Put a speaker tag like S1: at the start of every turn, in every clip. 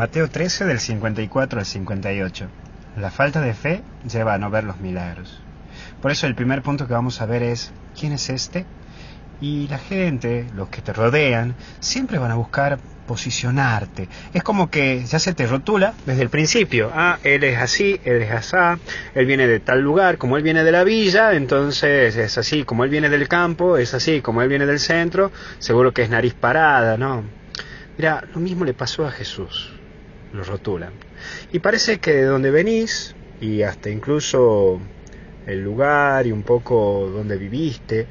S1: Mateo 13 del 54 al 58. La falta de fe lleva a no ver los milagros. Por eso el primer punto que vamos a ver es ¿quién es este? Y la gente, los que te rodean, siempre van a buscar posicionarte. Es como que ya se te rotula desde el principio. Ah, él es así, él es asá, él viene de tal lugar, como él viene de la villa, entonces es así, como él viene del campo, es así, como él viene del centro, seguro que es nariz parada, ¿no? Mira, lo mismo le pasó a Jesús lo rotulan. Y parece que de donde venís, y hasta incluso el lugar y un poco donde viviste,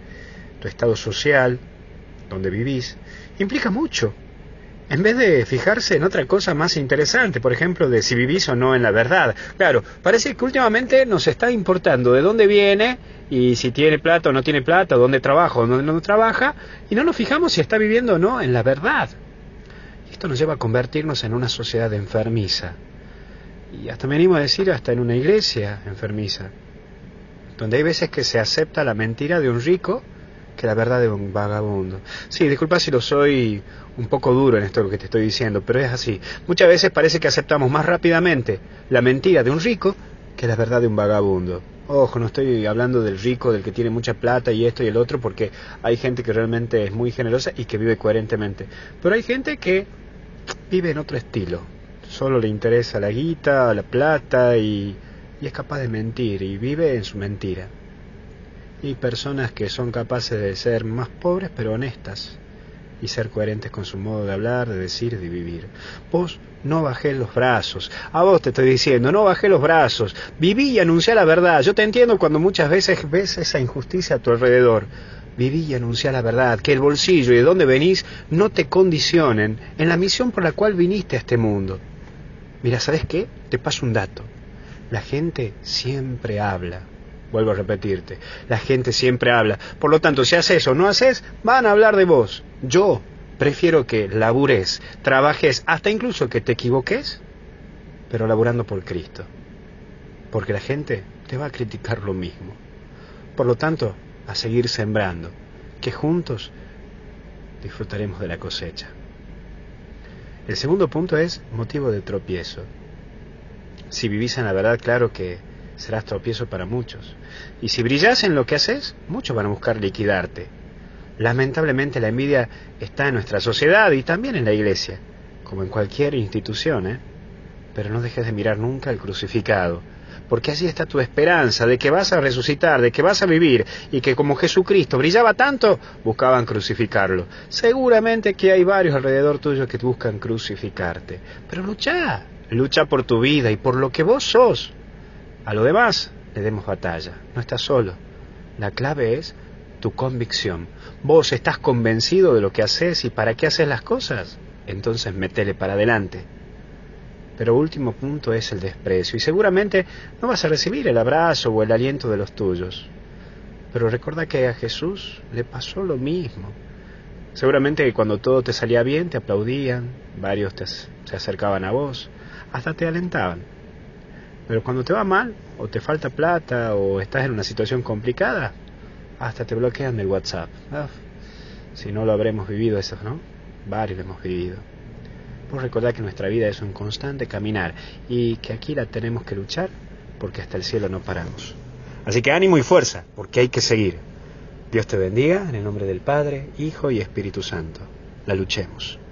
S1: tu estado social, donde vivís, implica mucho. En vez de fijarse en otra cosa más interesante, por ejemplo, de si vivís o no en la verdad. Claro, parece que últimamente nos está importando de dónde viene y si tiene plata o no tiene plata, dónde trabaja o dónde no trabaja, y no nos fijamos si está viviendo o no en la verdad. Esto nos lleva a convertirnos en una sociedad enfermiza. Y hasta me animo a decir, hasta en una iglesia enfermiza. Donde hay veces que se acepta la mentira de un rico que la verdad de un vagabundo. Sí, disculpa si lo soy un poco duro en esto que te estoy diciendo, pero es así. Muchas veces parece que aceptamos más rápidamente la mentira de un rico que la verdad de un vagabundo. Ojo, no estoy hablando del rico, del que tiene mucha plata y esto y el otro, porque hay gente que realmente es muy generosa y que vive coherentemente. Pero hay gente que vive en otro estilo. Solo le interesa la guita, la plata y, y es capaz de mentir y vive en su mentira. Y personas que son capaces de ser más pobres pero honestas y ser coherentes con su modo de hablar, de decir, de vivir. Vos no bajé los brazos. A vos te estoy diciendo, no bajé los brazos. Viví y anuncié la verdad. Yo te entiendo cuando muchas veces ves esa injusticia a tu alrededor viví y anunciá la verdad, que el bolsillo y de dónde venís no te condicionen en la misión por la cual viniste a este mundo. Mira, ¿sabes qué? Te paso un dato. La gente siempre habla. Vuelvo a repetirte, la gente siempre habla. Por lo tanto, si haces o no haces, van a hablar de vos. Yo prefiero que labures, trabajes, hasta incluso que te equivoques, pero laburando por Cristo. Porque la gente te va a criticar lo mismo. Por lo tanto, a seguir sembrando, que juntos disfrutaremos de la cosecha. El segundo punto es motivo de tropiezo. Si vivís en la verdad, claro que serás tropiezo para muchos. Y si brillas en lo que haces, muchos van a buscar liquidarte. Lamentablemente la envidia está en nuestra sociedad y también en la iglesia, como en cualquier institución, ¿eh? Pero no dejes de mirar nunca el crucificado, porque allí está tu esperanza de que vas a resucitar, de que vas a vivir, y que como Jesucristo brillaba tanto, buscaban crucificarlo. Seguramente que hay varios alrededor tuyo que buscan crucificarte, pero lucha, lucha por tu vida y por lo que vos sos. A lo demás le demos batalla, no estás solo. La clave es tu convicción. Vos estás convencido de lo que haces y para qué haces las cosas. Entonces metele para adelante. Pero último punto es el desprecio. Y seguramente no vas a recibir el abrazo o el aliento de los tuyos. Pero recuerda que a Jesús le pasó lo mismo. Seguramente que cuando todo te salía bien te aplaudían, varios te, se acercaban a vos, hasta te alentaban. Pero cuando te va mal, o te falta plata, o estás en una situación complicada, hasta te bloquean del WhatsApp. si no lo habremos vivido eso, ¿no? Varios lo hemos vivido. Pues recordar que nuestra vida es un constante caminar y que aquí la tenemos que luchar porque hasta el cielo no paramos. Así que ánimo y fuerza, porque hay que seguir. Dios te bendiga en el nombre del Padre, Hijo y Espíritu Santo. La luchemos.